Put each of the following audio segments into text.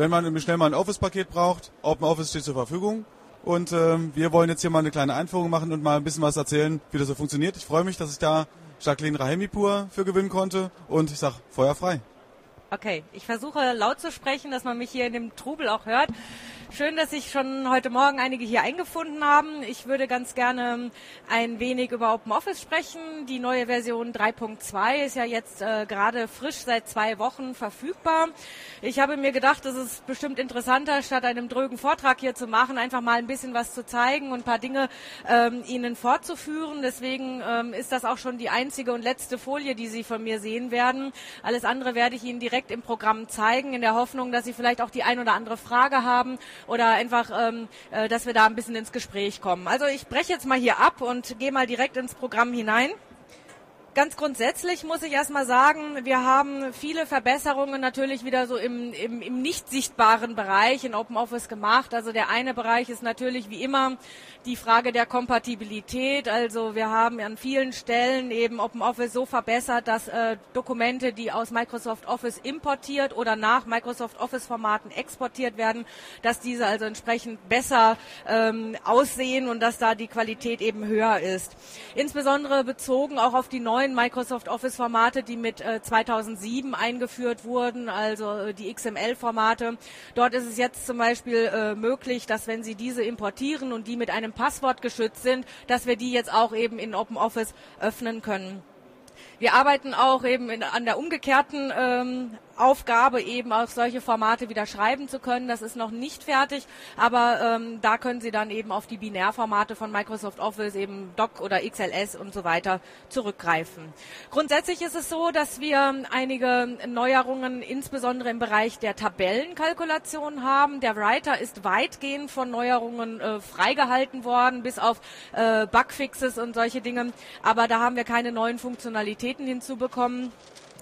wenn man schnell mal ein Office-Paket braucht, Open Office steht zur Verfügung. Und ähm, wir wollen jetzt hier mal eine kleine Einführung machen und mal ein bisschen was erzählen, wie das so funktioniert. Ich freue mich, dass ich da Jacqueline Rahemipur für gewinnen konnte und ich sag Feuer frei. Okay, ich versuche laut zu sprechen, dass man mich hier in dem Trubel auch hört. Schön, dass sich schon heute Morgen einige hier eingefunden haben. Ich würde ganz gerne ein wenig über Open Office sprechen. Die neue Version 3.2 ist ja jetzt äh, gerade frisch seit zwei Wochen verfügbar. Ich habe mir gedacht, es ist bestimmt interessanter, statt einem drögen Vortrag hier zu machen, einfach mal ein bisschen was zu zeigen und ein paar Dinge ähm, Ihnen fortzuführen. Deswegen ähm, ist das auch schon die einzige und letzte Folie, die Sie von mir sehen werden. Alles andere werde ich Ihnen direkt im Programm zeigen, in der Hoffnung, dass Sie vielleicht auch die ein oder andere Frage haben oder einfach, ähm, äh, dass wir da ein bisschen ins Gespräch kommen. Also ich breche jetzt mal hier ab und gehe mal direkt ins Programm hinein. Ganz grundsätzlich muss ich erstmal sagen, wir haben viele Verbesserungen natürlich wieder so im, im, im nicht sichtbaren Bereich in OpenOffice gemacht. Also der eine Bereich ist natürlich wie immer die Frage der Kompatibilität. Also wir haben an vielen Stellen eben OpenOffice so verbessert, dass äh, Dokumente, die aus Microsoft Office importiert oder nach Microsoft Office Formaten exportiert werden, dass diese also entsprechend besser ähm, aussehen und dass da die Qualität eben höher ist. Insbesondere bezogen auch auf die neuen neuen Microsoft Office Formate, die mit äh, 2007 eingeführt wurden, also äh, die XML Formate. Dort ist es jetzt zum Beispiel äh, möglich, dass wenn Sie diese importieren und die mit einem Passwort geschützt sind, dass wir die jetzt auch eben in Open Office öffnen können. Wir arbeiten auch eben in, an der umgekehrten ähm, Aufgabe, eben auch solche Formate wieder schreiben zu können. Das ist noch nicht fertig, aber ähm, da können Sie dann eben auf die Binärformate von Microsoft Office, eben Doc oder XLS und so weiter zurückgreifen. Grundsätzlich ist es so, dass wir einige Neuerungen insbesondere im Bereich der Tabellenkalkulation haben. Der Writer ist weitgehend von Neuerungen äh, freigehalten worden, bis auf äh, Bugfixes und solche Dinge. Aber da haben wir keine neuen Funktionalitäten hinzubekommen.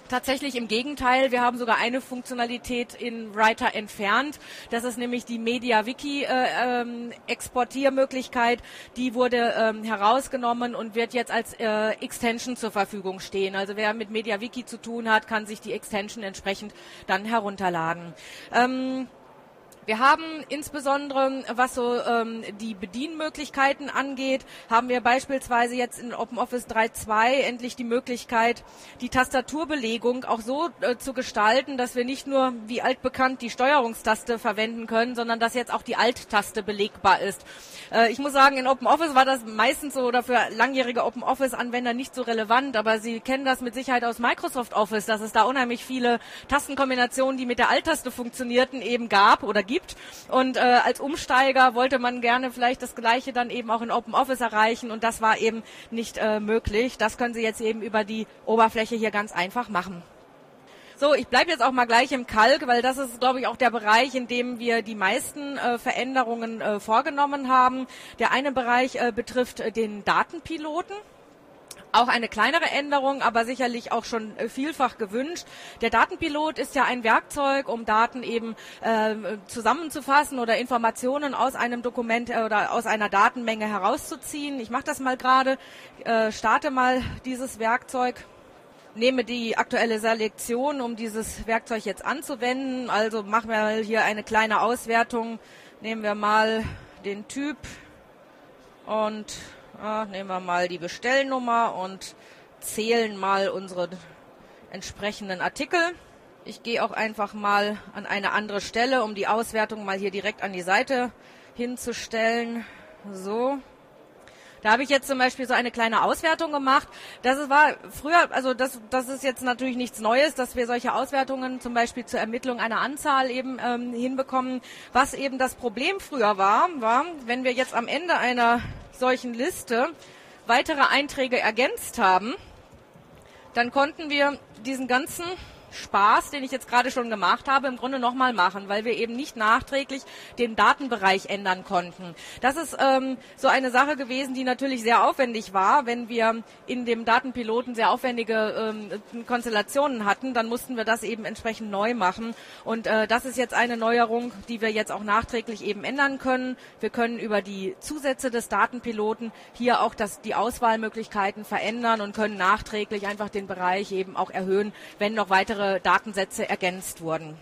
Tatsächlich im Gegenteil, wir haben sogar eine Funktionalität in Writer entfernt. Das ist nämlich die MediaWiki äh, ähm, Exportiermöglichkeit. Die wurde ähm, herausgenommen und wird jetzt als äh, Extension zur Verfügung stehen. Also wer mit MediaWiki zu tun hat, kann sich die Extension entsprechend dann herunterladen. Ähm, wir haben insbesondere, was so ähm, die Bedienmöglichkeiten angeht, haben wir beispielsweise jetzt in OpenOffice 3.2 endlich die Möglichkeit, die Tastaturbelegung auch so äh, zu gestalten, dass wir nicht nur, wie altbekannt, die Steuerungstaste verwenden können, sondern dass jetzt auch die Alt-Taste belegbar ist. Äh, ich muss sagen, in OpenOffice war das meistens so oder für langjährige OpenOffice-Anwender nicht so relevant, aber Sie kennen das mit Sicherheit aus Microsoft Office, dass es da unheimlich viele Tastenkombinationen, die mit der Alt-Taste funktionierten, eben gab oder gibt gibt. Und äh, als Umsteiger wollte man gerne vielleicht das Gleiche dann eben auch in Open Office erreichen und das war eben nicht äh, möglich. Das können Sie jetzt eben über die Oberfläche hier ganz einfach machen. So, ich bleibe jetzt auch mal gleich im Kalk, weil das ist, glaube ich, auch der Bereich, in dem wir die meisten äh, Veränderungen äh, vorgenommen haben. Der eine Bereich äh, betrifft äh, den Datenpiloten. Auch eine kleinere Änderung, aber sicherlich auch schon äh, vielfach gewünscht. Der Datenpilot ist ja ein Werkzeug, um Daten eben äh, zusammenzufassen oder Informationen aus einem Dokument äh, oder aus einer Datenmenge herauszuziehen. Ich mache das mal gerade, äh, starte mal dieses Werkzeug nehme die aktuelle Selektion, um dieses Werkzeug jetzt anzuwenden. Also machen wir hier eine kleine Auswertung. Nehmen wir mal den Typ und ja, nehmen wir mal die Bestellnummer und zählen mal unsere entsprechenden Artikel. Ich gehe auch einfach mal an eine andere Stelle, um die Auswertung mal hier direkt an die Seite hinzustellen. So. Da habe ich jetzt zum Beispiel so eine kleine Auswertung gemacht. Das war früher, also das, das ist jetzt natürlich nichts Neues, dass wir solche Auswertungen zum Beispiel zur Ermittlung einer Anzahl eben ähm, hinbekommen. Was eben das Problem früher war, war, wenn wir jetzt am Ende einer solchen Liste weitere Einträge ergänzt haben, dann konnten wir diesen ganzen Spaß, den ich jetzt gerade schon gemacht habe, im Grunde nochmal machen, weil wir eben nicht nachträglich den Datenbereich ändern konnten. Das ist ähm, so eine Sache gewesen, die natürlich sehr aufwendig war. Wenn wir in dem Datenpiloten sehr aufwendige ähm, Konstellationen hatten, dann mussten wir das eben entsprechend neu machen. Und äh, das ist jetzt eine Neuerung, die wir jetzt auch nachträglich eben ändern können. Wir können über die Zusätze des Datenpiloten hier auch das, die Auswahlmöglichkeiten verändern und können nachträglich einfach den Bereich eben auch erhöhen, wenn noch weitere Datensätze ergänzt wurden.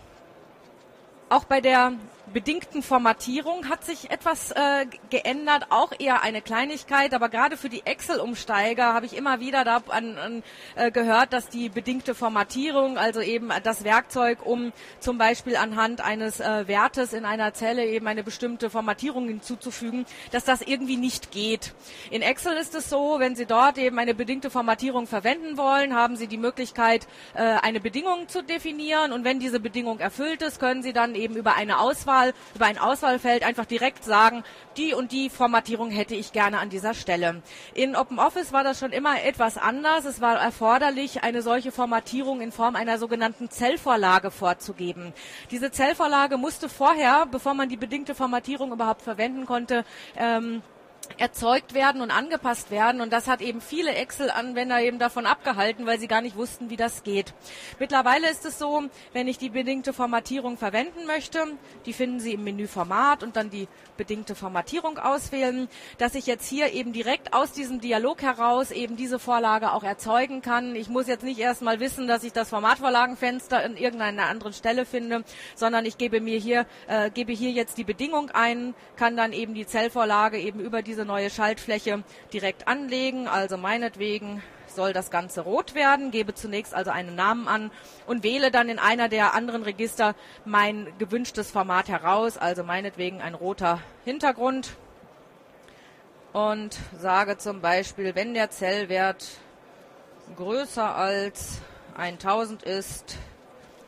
auch bei der bedingten Formatierung hat sich etwas äh, geändert, auch eher eine Kleinigkeit, aber gerade für die Excel-Umsteiger habe ich immer wieder da an, an, äh, gehört, dass die bedingte Formatierung, also eben das Werkzeug, um zum Beispiel anhand eines äh, Wertes in einer Zelle eben eine bestimmte Formatierung hinzuzufügen, dass das irgendwie nicht geht. In Excel ist es so, wenn Sie dort eben eine bedingte Formatierung verwenden wollen, haben Sie die Möglichkeit, äh, eine Bedingung zu definieren und wenn diese Bedingung erfüllt ist, können Sie dann eben über eine Auswahl Auswahl, über ein Auswahlfeld einfach direkt sagen, die und die Formatierung hätte ich gerne an dieser Stelle. In OpenOffice war das schon immer etwas anders. Es war erforderlich, eine solche Formatierung in Form einer sogenannten Zellvorlage vorzugeben. Diese Zellvorlage musste vorher, bevor man die bedingte Formatierung überhaupt verwenden konnte, ähm, erzeugt werden und angepasst werden. Und das hat eben viele Excel-Anwender eben davon abgehalten, weil sie gar nicht wussten, wie das geht. Mittlerweile ist es so, wenn ich die bedingte Formatierung verwenden möchte, die finden Sie im Menü Format und dann die bedingte Formatierung auswählen, dass ich jetzt hier eben direkt aus diesem Dialog heraus eben diese Vorlage auch erzeugen kann. Ich muss jetzt nicht erst mal wissen, dass ich das Formatvorlagenfenster in irgendeiner anderen Stelle finde, sondern ich gebe mir hier, äh, gebe hier jetzt die Bedingung ein, kann dann eben die Zellvorlage eben über diese neue Schaltfläche direkt anlegen. Also meinetwegen soll das Ganze rot werden, gebe zunächst also einen Namen an und wähle dann in einer der anderen Register mein gewünschtes Format heraus, also meinetwegen ein roter Hintergrund und sage zum Beispiel, wenn der Zellwert größer als 1000 ist,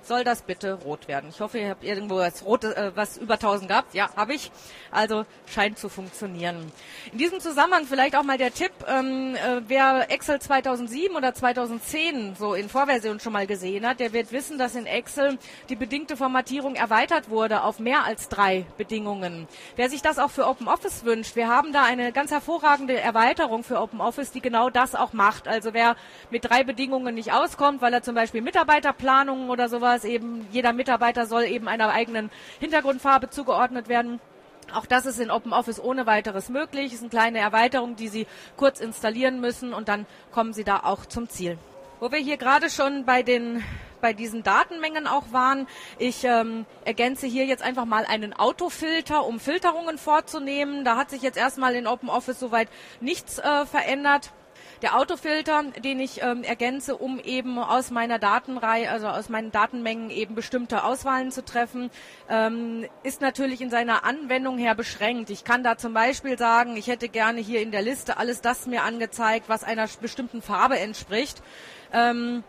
soll das bitte rot werden. Ich hoffe, ihr habt irgendwo was Rotes, äh, was über 1000 gehabt. Ja, habe ich. Also scheint zu funktionieren. In diesem Zusammenhang vielleicht auch mal der Tipp, ähm, äh, wer Excel 2007 oder 2010 so in Vorversion schon mal gesehen hat, der wird wissen, dass in Excel die bedingte Formatierung erweitert wurde auf mehr als drei Bedingungen. Wer sich das auch für OpenOffice wünscht, wir haben da eine ganz hervorragende Erweiterung für OpenOffice, die genau das auch macht. Also wer mit drei Bedingungen nicht auskommt, weil er zum Beispiel Mitarbeiterplanungen oder sowas dass eben jeder Mitarbeiter soll eben einer eigenen Hintergrundfarbe zugeordnet werden. Auch das ist in OpenOffice ohne weiteres möglich. Es ist eine kleine Erweiterung, die Sie kurz installieren müssen und dann kommen Sie da auch zum Ziel. Wo wir hier gerade schon bei den bei diesen Datenmengen auch waren. Ich ähm, ergänze hier jetzt einfach mal einen Autofilter, um Filterungen vorzunehmen. Da hat sich jetzt erstmal in OpenOffice soweit nichts äh, verändert. Der Autofilter, den ich ähm, ergänze, um eben aus meiner Datenreihe, also aus meinen Datenmengen eben bestimmte Auswahlen zu treffen, ähm, ist natürlich in seiner Anwendung her beschränkt. Ich kann da zum Beispiel sagen, ich hätte gerne hier in der Liste alles das mir angezeigt, was einer bestimmten Farbe entspricht. Ähm,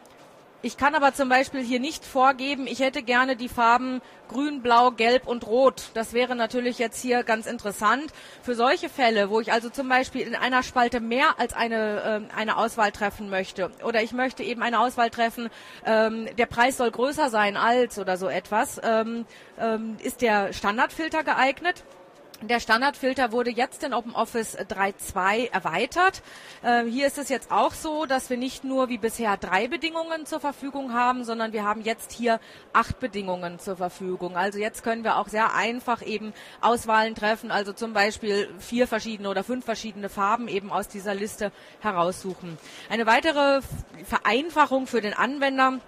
ich kann aber zum Beispiel hier nicht vorgeben, ich hätte gerne die Farben grün, blau, gelb und rot. Das wäre natürlich jetzt hier ganz interessant. Für solche Fälle, wo ich also zum Beispiel in einer Spalte mehr als eine, äh, eine Auswahl treffen möchte oder ich möchte eben eine Auswahl treffen, ähm, der Preis soll größer sein als oder so etwas, ähm, ähm, ist der Standardfilter geeignet. Der Standardfilter wurde jetzt in OpenOffice 3.2 erweitert. Äh, hier ist es jetzt auch so, dass wir nicht nur wie bisher drei Bedingungen zur Verfügung haben, sondern wir haben jetzt hier acht Bedingungen zur Verfügung. Also jetzt können wir auch sehr einfach eben Auswahlen treffen, also zum Beispiel vier verschiedene oder fünf verschiedene Farben eben aus dieser Liste heraussuchen. Eine weitere Vereinfachung für den Anwender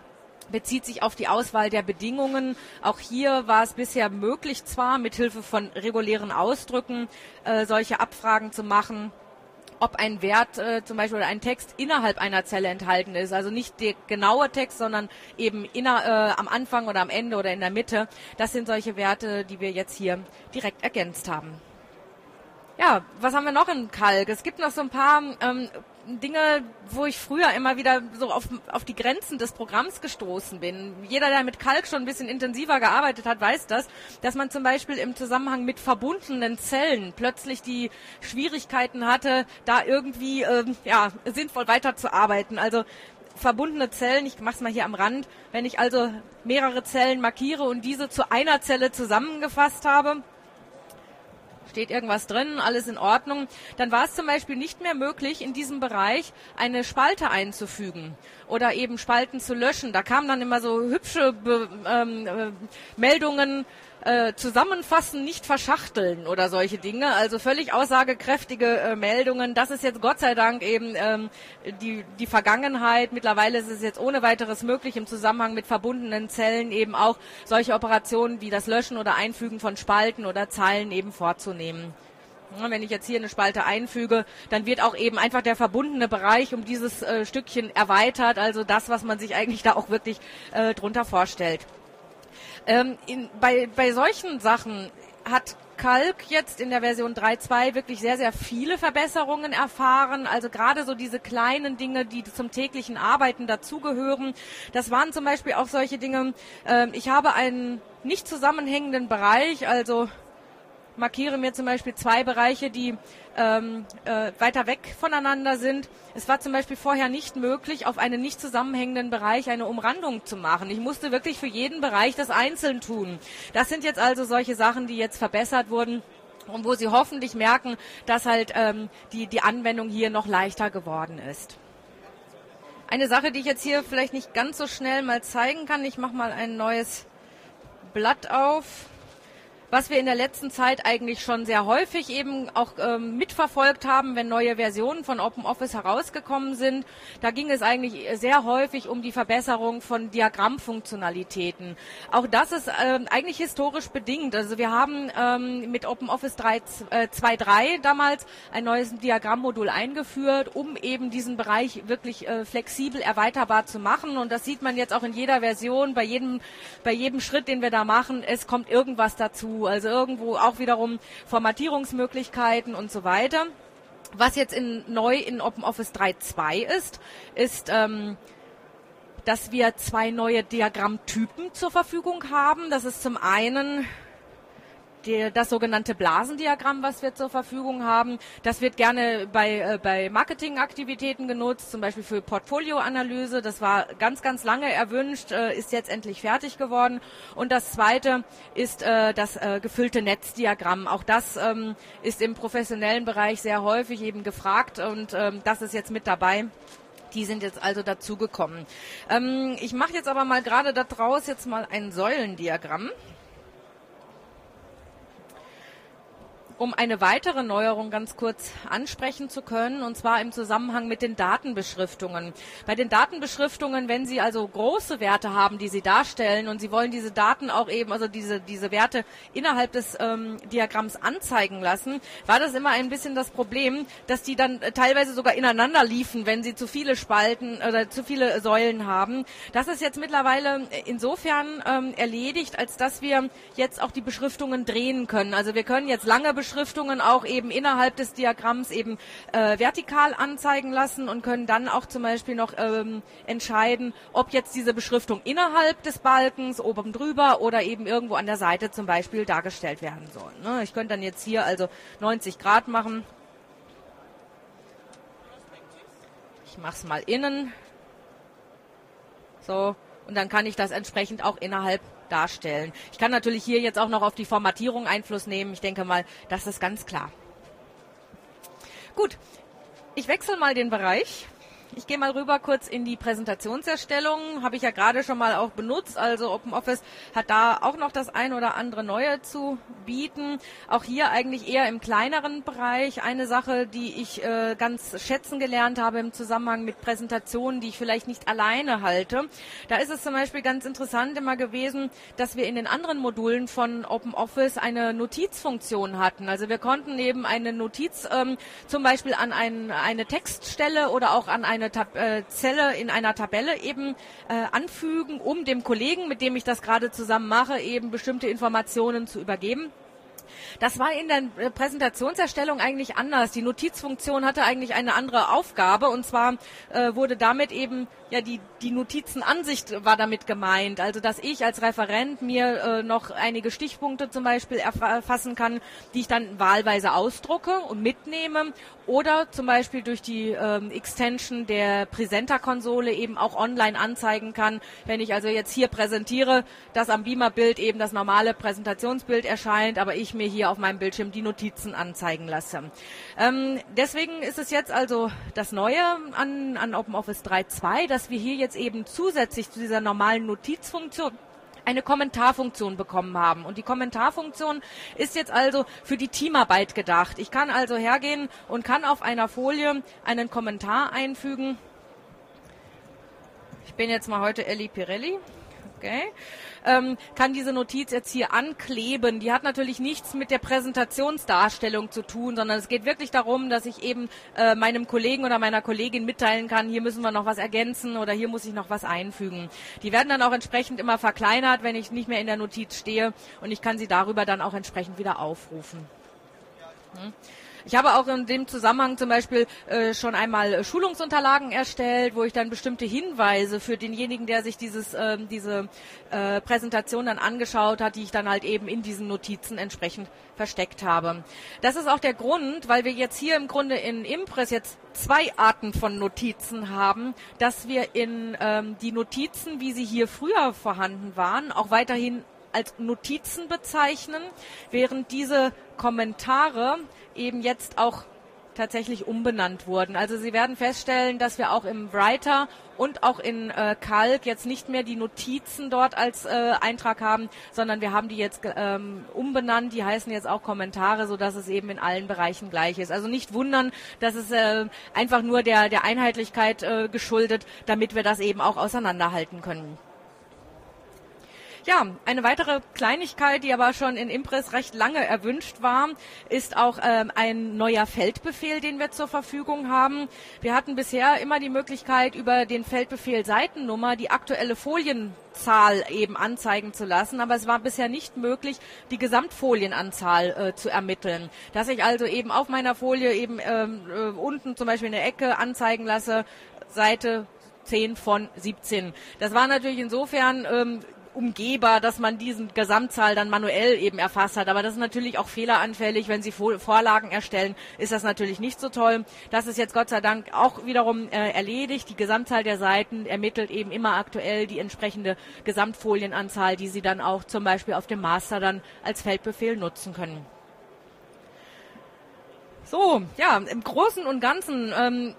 bezieht sich auf die Auswahl der Bedingungen. Auch hier war es bisher möglich, zwar mithilfe von regulären Ausdrücken äh, solche Abfragen zu machen, ob ein Wert äh, zum Beispiel oder ein Text innerhalb einer Zelle enthalten ist. Also nicht der genaue Text, sondern eben inner, äh, am Anfang oder am Ende oder in der Mitte. Das sind solche Werte, die wir jetzt hier direkt ergänzt haben. Ja, was haben wir noch in Kalk? Es gibt noch so ein paar ähm, Dinge, wo ich früher immer wieder so auf, auf die Grenzen des Programms gestoßen bin. Jeder, der mit Kalk schon ein bisschen intensiver gearbeitet hat, weiß das, dass man zum Beispiel im Zusammenhang mit verbundenen Zellen plötzlich die Schwierigkeiten hatte, da irgendwie ähm, ja, sinnvoll weiterzuarbeiten. Also verbundene Zellen, ich mache es mal hier am Rand, wenn ich also mehrere Zellen markiere und diese zu einer Zelle zusammengefasst habe, steht irgendwas drin, alles in Ordnung, dann war es zum Beispiel nicht mehr möglich, in diesem Bereich eine Spalte einzufügen oder eben Spalten zu löschen. Da kamen dann immer so hübsche Be ähm, äh, Meldungen, äh, zusammenfassen, nicht verschachteln oder solche Dinge. Also völlig aussagekräftige äh, Meldungen. Das ist jetzt Gott sei Dank eben ähm, die, die Vergangenheit. Mittlerweile ist es jetzt ohne weiteres möglich, im Zusammenhang mit verbundenen Zellen eben auch solche Operationen wie das Löschen oder Einfügen von Spalten oder Zeilen eben vorzunehmen. Wenn ich jetzt hier eine Spalte einfüge, dann wird auch eben einfach der verbundene Bereich um dieses äh, Stückchen erweitert, also das, was man sich eigentlich da auch wirklich äh, drunter vorstellt. Ähm, in, bei, bei solchen Sachen hat Kalk jetzt in der Version 3.2 wirklich sehr, sehr viele Verbesserungen erfahren. Also gerade so diese kleinen Dinge, die zum täglichen Arbeiten dazugehören. Das waren zum Beispiel auch solche Dinge. Äh, ich habe einen nicht zusammenhängenden Bereich, also markiere mir zum Beispiel zwei Bereiche, die ähm, äh, weiter weg voneinander sind. Es war zum Beispiel vorher nicht möglich, auf einen nicht zusammenhängenden Bereich eine Umrandung zu machen. Ich musste wirklich für jeden Bereich das einzeln tun. Das sind jetzt also solche Sachen, die jetzt verbessert wurden und wo Sie hoffentlich merken, dass halt ähm, die, die Anwendung hier noch leichter geworden ist. Eine Sache, die ich jetzt hier vielleicht nicht ganz so schnell mal zeigen kann, ich mache mal ein neues Blatt auf was wir in der letzten Zeit eigentlich schon sehr häufig eben auch ähm, mitverfolgt haben, wenn neue Versionen von OpenOffice herausgekommen sind. Da ging es eigentlich sehr häufig um die Verbesserung von Diagrammfunktionalitäten. Auch das ist ähm, eigentlich historisch bedingt. Also wir haben ähm, mit OpenOffice 2.3 äh, damals ein neues Diagrammmodul eingeführt, um eben diesen Bereich wirklich äh, flexibel erweiterbar zu machen. Und das sieht man jetzt auch in jeder Version, bei jedem, bei jedem Schritt, den wir da machen. Es kommt irgendwas Also irgendwo auch wiederum Formatierungsmöglichkeiten und so weiter. Was jetzt in, neu in OpenOffice 3.2 ist, ist, ähm, dass wir zwei neue Diagrammtypen zur Verfügung haben. Das ist zum einen die, das sogenannte Blasendiagramm, was wir zur Verfügung haben. Das wird gerne bei, äh, bei Marketingaktivitäten genutzt, zum Beispiel für Portfolioanalyse. Das war ganz, ganz lange erwünscht, äh, ist jetzt endlich fertig geworden. Und das zweite ist äh, das äh, gefüllte Netzdiagramm. Auch das ähm, ist im professionellen Bereich sehr häufig eben gefragt und ähm, das ist jetzt mit dabei. Die sind jetzt also dazugekommen. Ähm, ich mache jetzt aber mal gerade daraus jetzt mal ein Säulendiagramm. Um eine weitere Neuerung ganz kurz ansprechen zu können, und zwar im Zusammenhang mit den Datenbeschriftungen. Bei den Datenbeschriftungen, wenn Sie also große Werte haben, die Sie darstellen, und Sie wollen diese Daten auch eben, also diese, diese Werte innerhalb des ähm, Diagramms anzeigen lassen, war das immer ein bisschen das Problem, dass die dann teilweise sogar ineinander liefen, wenn Sie zu viele Spalten oder zu viele Säulen haben. Das ist jetzt mittlerweile insofern ähm, erledigt, als dass wir jetzt auch die Beschriftungen drehen können. Also wir können jetzt lange Beschriftungen Beschriftungen auch eben innerhalb des Diagramms eben äh, vertikal anzeigen lassen und können dann auch zum Beispiel noch ähm, entscheiden, ob jetzt diese Beschriftung innerhalb des Balkens, oben drüber oder eben irgendwo an der Seite zum Beispiel dargestellt werden soll. Ne? Ich könnte dann jetzt hier also 90 Grad machen. Ich mache es mal innen. So, und dann kann ich das entsprechend auch innerhalb darstellen. Ich kann natürlich hier jetzt auch noch auf die Formatierung Einfluss nehmen. Ich denke mal, das ist ganz klar. Gut, ich wechsle mal den Bereich. Ich gehe mal rüber kurz in die Präsentationserstellung. Habe ich ja gerade schon mal auch benutzt. Also OpenOffice hat da auch noch das ein oder andere Neue zu bieten. Auch hier eigentlich eher im kleineren Bereich. Eine Sache, die ich äh, ganz schätzen gelernt habe im Zusammenhang mit Präsentationen, die ich vielleicht nicht alleine halte. Da ist es zum Beispiel ganz interessant immer gewesen, dass wir in den anderen Modulen von OpenOffice eine Notizfunktion hatten. Also wir konnten eben eine Notiz ähm, zum Beispiel an ein, eine Textstelle oder auch an eine eine Tab äh, Zelle in einer Tabelle eben äh, anfügen, um dem Kollegen, mit dem ich das gerade zusammen mache, eben bestimmte Informationen zu übergeben. Das war in der äh, Präsentationserstellung eigentlich anders. Die Notizfunktion hatte eigentlich eine andere Aufgabe und zwar äh, wurde damit eben ja die die Notizenansicht war damit gemeint. Also dass ich als Referent mir äh, noch einige Stichpunkte zum Beispiel erfassen kann, die ich dann wahlweise ausdrucke und mitnehme oder zum Beispiel durch die ähm, Extension der Presenter-Konsole eben auch online anzeigen kann. Wenn ich also jetzt hier präsentiere, dass am Beamer-Bild eben das normale Präsentationsbild erscheint, aber ich mir hier auf meinem Bildschirm die Notizen anzeigen lasse. Ähm, deswegen ist es jetzt also das Neue an, an OpenOffice 3.2, dass wir hier jetzt eben zusätzlich zu dieser normalen Notizfunktion eine Kommentarfunktion bekommen haben. Und die Kommentarfunktion ist jetzt also für die Teamarbeit gedacht. Ich kann also hergehen und kann auf einer Folie einen Kommentar einfügen. Ich bin jetzt mal heute Elli Pirelli. Okay ähm, kann diese Notiz jetzt hier ankleben. Die hat natürlich nichts mit der Präsentationsdarstellung zu tun, sondern es geht wirklich darum, dass ich eben äh, meinem Kollegen oder meiner Kollegin mitteilen kann, hier müssen wir noch was ergänzen oder hier muss ich noch was einfügen. Die werden dann auch entsprechend immer verkleinert, wenn ich nicht mehr in der Notiz stehe und ich kann sie darüber dann auch entsprechend wieder aufrufen. Hm? Ich habe auch in dem Zusammenhang zum Beispiel äh, schon einmal äh, Schulungsunterlagen erstellt, wo ich dann bestimmte Hinweise für denjenigen, der sich dieses, äh, diese äh, Präsentation dann angeschaut hat, die ich dann halt eben in diesen Notizen entsprechend versteckt habe. Das ist auch der Grund, weil wir jetzt hier im Grunde in Impress jetzt zwei Arten von Notizen haben, dass wir in ähm, die Notizen, wie sie hier früher vorhanden waren, auch weiterhin als Notizen bezeichnen, während diese Kommentare eben jetzt auch tatsächlich umbenannt wurden. Also Sie werden feststellen, dass wir auch im Writer und auch in äh, Calc jetzt nicht mehr die Notizen dort als äh, Eintrag haben, sondern wir haben die jetzt ähm, umbenannt. Die heißen jetzt auch Kommentare, so dass es eben in allen Bereichen gleich ist. Also nicht wundern, dass es äh, einfach nur der der Einheitlichkeit äh, geschuldet, damit wir das eben auch auseinanderhalten können. Ja, eine weitere Kleinigkeit, die aber schon in Impress recht lange erwünscht war, ist auch ähm, ein neuer Feldbefehl, den wir zur Verfügung haben. Wir hatten bisher immer die Möglichkeit, über den Feldbefehl Seitennummer die aktuelle Folienzahl eben anzeigen zu lassen, aber es war bisher nicht möglich, die Gesamtfolienanzahl äh, zu ermitteln. Dass ich also eben auf meiner Folie eben ähm, äh, unten zum Beispiel in der Ecke anzeigen lasse, Seite 10 von 17. Das war natürlich insofern ähm, umgehbar, dass man diesen Gesamtzahl dann manuell eben erfasst hat. Aber das ist natürlich auch fehleranfällig. Wenn Sie Vorlagen erstellen, ist das natürlich nicht so toll. Das ist jetzt Gott sei Dank auch wiederum äh, erledigt. Die Gesamtzahl der Seiten ermittelt eben immer aktuell die entsprechende Gesamtfolienanzahl, die Sie dann auch zum Beispiel auf dem Master dann als Feldbefehl nutzen können. So, ja, im Großen und Ganzen ähm,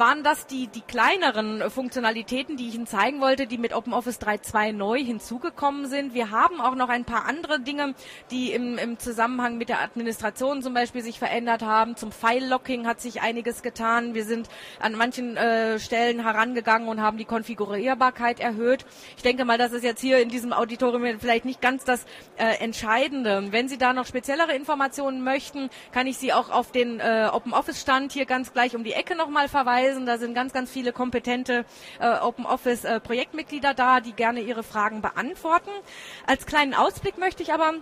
waren das die, die kleineren Funktionalitäten, die ich Ihnen zeigen wollte, die mit OpenOffice 3.2 neu hinzugekommen sind. Wir haben auch noch ein paar andere Dinge, die im, im Zusammenhang mit der Administration zum Beispiel sich verändert haben. Zum File-Locking hat sich einiges getan. Wir sind an manchen äh, Stellen herangegangen und haben die Konfigurierbarkeit erhöht. Ich denke mal, das ist jetzt hier in diesem Auditorium vielleicht nicht ganz das äh, Entscheidende. Wenn Sie da noch speziellere Informationen möchten, kann ich Sie auch auf den äh, OpenOffice-Stand hier ganz gleich um die Ecke nochmal verweisen hinweisen. Da sind ganz, ganz viele kompetente äh, Open Office äh, Projektmitglieder da, die gerne Ihre Fragen beantworten. Als kleinen Ausblick möchte ich aber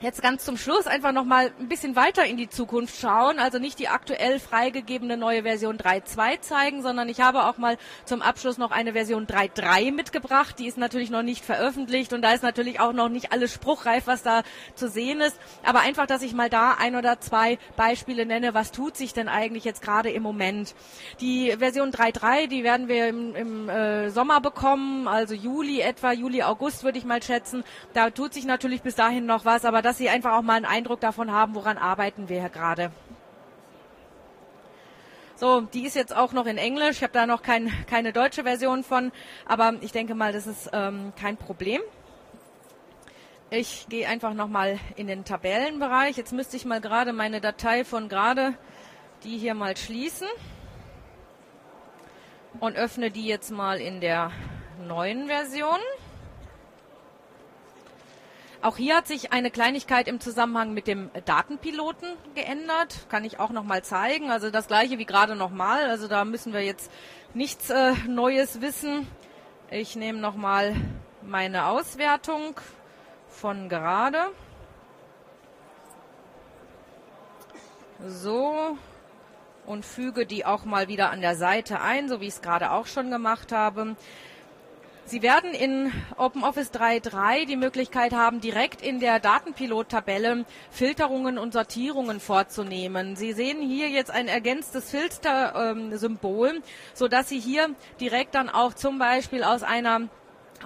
jetzt ganz zum Schluss einfach noch mal ein bisschen weiter in die Zukunft schauen, also nicht die aktuell freigegebene neue Version 3.2 zeigen, sondern ich habe auch mal zum Abschluss noch eine Version 3.3 mitgebracht, die ist natürlich noch nicht veröffentlicht und da ist natürlich auch noch nicht alles spruchreif, was da zu sehen ist, aber einfach, dass ich mal da ein oder zwei Beispiele nenne, was tut sich denn eigentlich jetzt gerade im Moment. Die Version 3.3, die werden wir im, im äh, Sommer bekommen, also Juli etwa, Juli, August würde ich mal schätzen, da tut sich natürlich bis dahin noch was, aber dass Sie einfach auch mal einen Eindruck davon haben, woran arbeiten wir hier gerade. So, die ist jetzt auch noch in Englisch. Ich habe da noch kein, keine deutsche Version von, aber ich denke mal, das ist ähm, kein Problem. Ich gehe einfach nochmal in den Tabellenbereich. Jetzt müsste ich mal gerade meine Datei von gerade, die hier mal schließen und öffne die jetzt mal in der neuen Version. Auch hier hat sich eine Kleinigkeit im Zusammenhang mit dem Datenpiloten geändert. Kann ich auch noch mal zeigen. Also das gleiche wie gerade nochmal. Also da müssen wir jetzt nichts äh, Neues wissen. Ich nehme noch mal meine Auswertung von gerade. So. Und füge die auch mal wieder an der Seite ein, so wie ich es gerade auch schon gemacht habe. Sie werden in OpenOffice 3.3 die Möglichkeit haben, direkt in der Datenpilot-Tabelle Filterungen und Sortierungen vorzunehmen. Sie sehen hier jetzt ein ergänztes Filter-Symbol, ähm, so dass Sie hier direkt dann auch zum Beispiel aus einer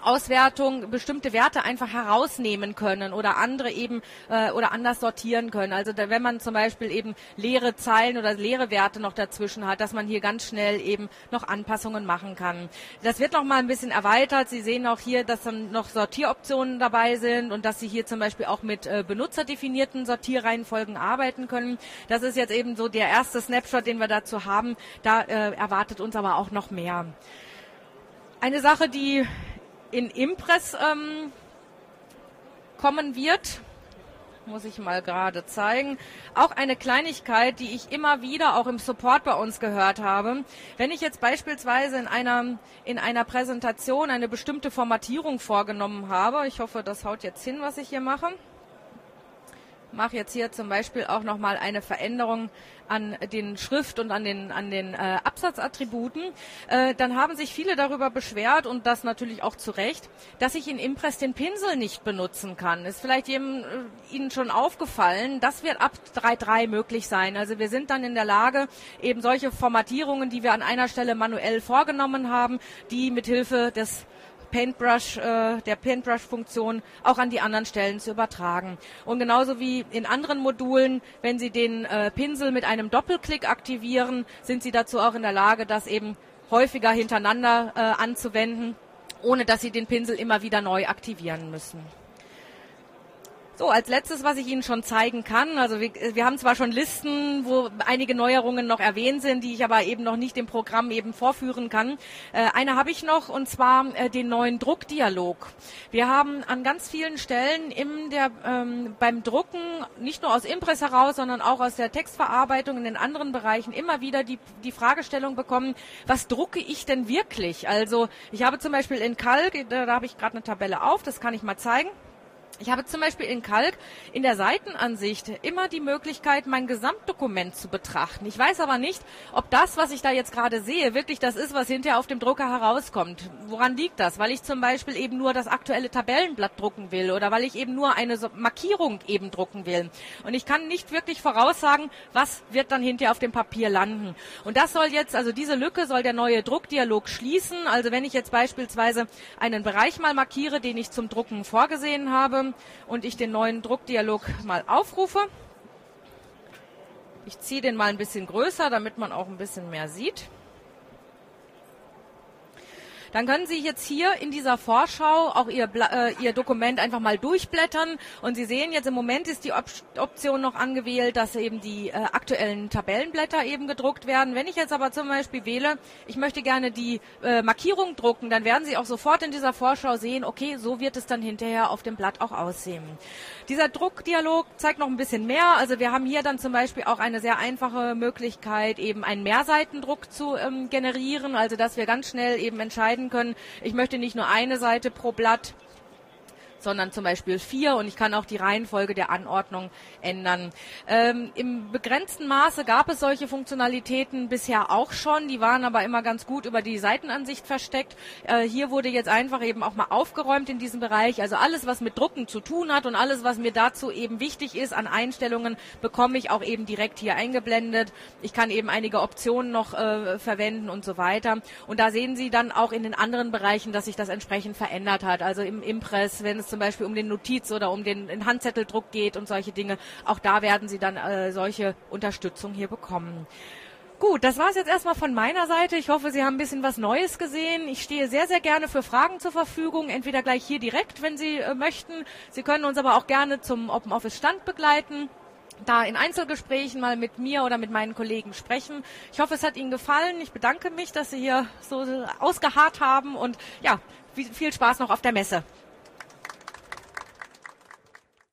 Auswertung bestimmte Werte einfach herausnehmen können oder andere eben äh, oder anders sortieren können. Also da, wenn man zum Beispiel eben leere Zeilen oder leere Werte noch dazwischen hat, dass man hier ganz schnell eben noch Anpassungen machen kann. Das wird noch mal ein bisschen erweitert. Sie sehen auch hier, dass dann noch Sortieroptionen dabei sind und dass Sie hier zum Beispiel auch mit äh, benutzerdefinierten Sortierreihenfolgen arbeiten können. Das ist jetzt eben so der erste Snapshot, den wir dazu haben. Da äh, erwartet uns aber auch noch mehr. Eine Sache, die in Impress ähm, kommen wird. Muss ich mal gerade zeigen. Auch eine Kleinigkeit, die ich immer wieder auch im Support bei uns gehört habe. Wenn ich jetzt beispielsweise in einer, in einer Präsentation eine bestimmte Formatierung vorgenommen habe, ich hoffe, das haut jetzt hin, was ich hier mache mache jetzt hier zum Beispiel auch nochmal eine Veränderung an den Schrift- und an den, an den äh, Absatzattributen, äh, dann haben sich viele darüber beschwert und das natürlich auch zu Recht, dass ich in Impress den Pinsel nicht benutzen kann. Ist vielleicht jedem, äh, Ihnen schon aufgefallen, das wird ab 3.3 möglich sein. Also wir sind dann in der Lage, eben solche Formatierungen, die wir an einer Stelle manuell vorgenommen haben, die mithilfe des Paintbrush, äh, der Paintbrush-Funktion auch an die anderen Stellen zu übertragen. Und genauso wie in anderen Modulen, wenn Sie den äh, Pinsel mit einem Doppelklick aktivieren, sind Sie dazu auch in der Lage, das eben häufiger hintereinander äh, anzuwenden, ohne dass Sie den Pinsel immer wieder neu aktivieren müssen. So, als letztes, was ich Ihnen schon zeigen kann, also wir, wir, haben zwar schon Listen, wo einige Neuerungen noch erwähnt sind, die ich aber eben noch nicht im Programm eben vorführen kann. Äh, eine habe ich noch und zwar äh, den neuen Druckdialog. Wir haben an ganz vielen Stellen im der, ähm, beim Drucken, nicht nur aus Impress heraus, sondern auch aus der Textverarbeitung in den anderen Bereichen immer wieder die, die Fragestellung bekommen, was drucke ich denn wirklich? Also ich habe zum Beispiel in Kalk, da, da habe ich gerade eine Tabelle auf, das kann ich mal zeigen. Ich habe zum Beispiel in Kalk in der Seitenansicht immer die Möglichkeit, mein Gesamtdokument zu betrachten. Ich weiß aber nicht, ob das, was ich da jetzt gerade sehe, wirklich das ist, was hinterher auf dem Drucker herauskommt. Woran liegt das? Weil ich zum Beispiel eben nur das aktuelle Tabellenblatt drucken will oder weil ich eben nur eine Markierung eben drucken will. Und ich kann nicht wirklich voraussagen, was wird dann hinterher auf dem Papier landen. Und das soll jetzt, also diese Lücke soll der neue Druckdialog schließen. Also wenn ich jetzt beispielsweise einen Bereich mal markiere, den ich zum Drucken vorgesehen habe, und ich den neuen Druckdialog mal aufrufe. Ich ziehe den mal ein bisschen größer, damit man auch ein bisschen mehr sieht. Dann können Sie jetzt hier in dieser Vorschau auch Ihr, äh, Ihr Dokument einfach mal durchblättern und Sie sehen jetzt im Moment ist die Op Option noch angewählt, dass eben die äh, aktuellen Tabellenblätter eben gedruckt werden. Wenn ich jetzt aber zum Beispiel wähle, ich möchte gerne die äh, Markierung drucken, dann werden Sie auch sofort in dieser Vorschau sehen, okay, so wird es dann hinterher auf dem Blatt auch aussehen. Dieser Druckdialog zeigt noch ein bisschen mehr. Also wir haben hier dann zum Beispiel auch eine sehr einfache Möglichkeit, eben einen Mehrseitendruck zu ähm, generieren, also dass wir ganz schnell eben entscheiden, können, ich möchte nicht nur eine Seite pro Blatt sondern zum Beispiel vier und ich kann auch die Reihenfolge der Anordnung ändern. Ähm, Im begrenzten Maße gab es solche Funktionalitäten bisher auch schon, die waren aber immer ganz gut über die Seitenansicht versteckt. Äh, hier wurde jetzt einfach eben auch mal aufgeräumt in diesem Bereich. Also alles, was mit Drucken zu tun hat und alles, was mir dazu eben wichtig ist an Einstellungen, bekomme ich auch eben direkt hier eingeblendet. Ich kann eben einige Optionen noch äh, verwenden und so weiter. Und da sehen Sie dann auch in den anderen Bereichen, dass sich das entsprechend verändert hat. Also im Impress, wenn es zum Beispiel um den Notiz oder um den, den Handzetteldruck geht und solche Dinge. Auch da werden Sie dann äh, solche Unterstützung hier bekommen. Gut, das war es jetzt erstmal von meiner Seite. Ich hoffe, Sie haben ein bisschen was Neues gesehen. Ich stehe sehr, sehr gerne für Fragen zur Verfügung, entweder gleich hier direkt, wenn Sie äh, möchten. Sie können uns aber auch gerne zum Open Office Stand begleiten da in Einzelgesprächen mal mit mir oder mit meinen Kollegen sprechen. Ich hoffe, es hat Ihnen gefallen. Ich bedanke mich, dass Sie hier so ausgeharrt haben und ja, viel Spaß noch auf der Messe.